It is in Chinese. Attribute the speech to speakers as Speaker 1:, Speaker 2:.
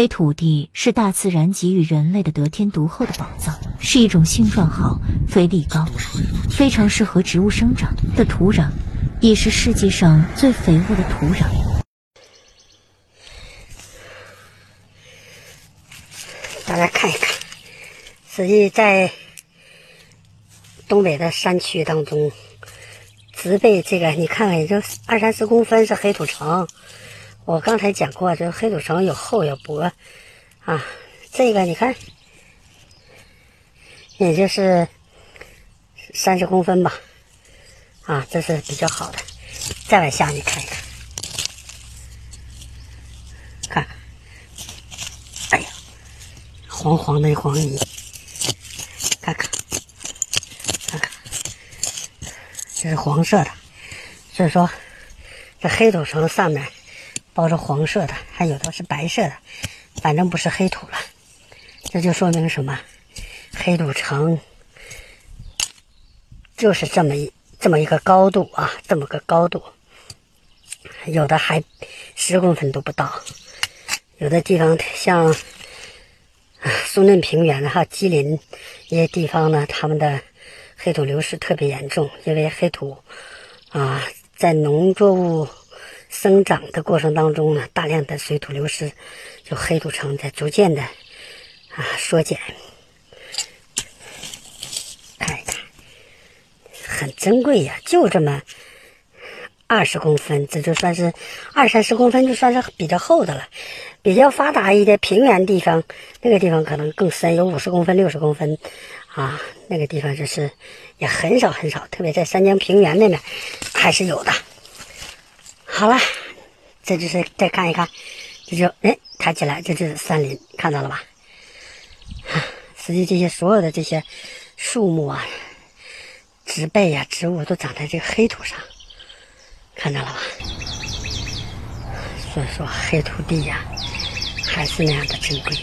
Speaker 1: 黑土地是大自然给予人类的得天独厚的宝藏，是一种性状好、肥力高、非常适合植物生长的土壤，也是世界上最肥沃的土壤。
Speaker 2: 大家看一看，实际在东北的山区当中，植被这个你看看，也就二三十公分是黑土层。我刚才讲过，这黑土层有厚有薄，啊，这个你看，也就是三十公分吧，啊，这是比较好的。再往下你看一看，看，哎呀，黄黄的黄泥，看看，看看，这是黄色的，所以说这黑土层上面。包着黄色的，还有的是白色的，反正不是黑土了。这就说明什么？黑土城就是这么一这么一个高度啊，这么个高度，有的还十公分都不到。有的地方像松嫩平原哈，吉林一些地方呢，他们的黑土流失特别严重，因为黑土啊，在农作物。生长的过程当中呢，大量的水土流失，就黑土层在逐渐的啊缩减。看一看，很珍贵呀，就这么二十公分，这就算是二三十公分，就算是比较厚的了。比较发达一点平原地方，那个地方可能更深，有五十公分、六十公分啊，那个地方就是也很少很少，特别在三江平原那边还是有的。好了，这就是再看一看，这就哎抬起来，这就是山林，看到了吧？实际这些所有的这些树木啊、植被呀、植物都长在这个黑土上，看到了吧？所以说黑土地呀，还是那样的珍贵。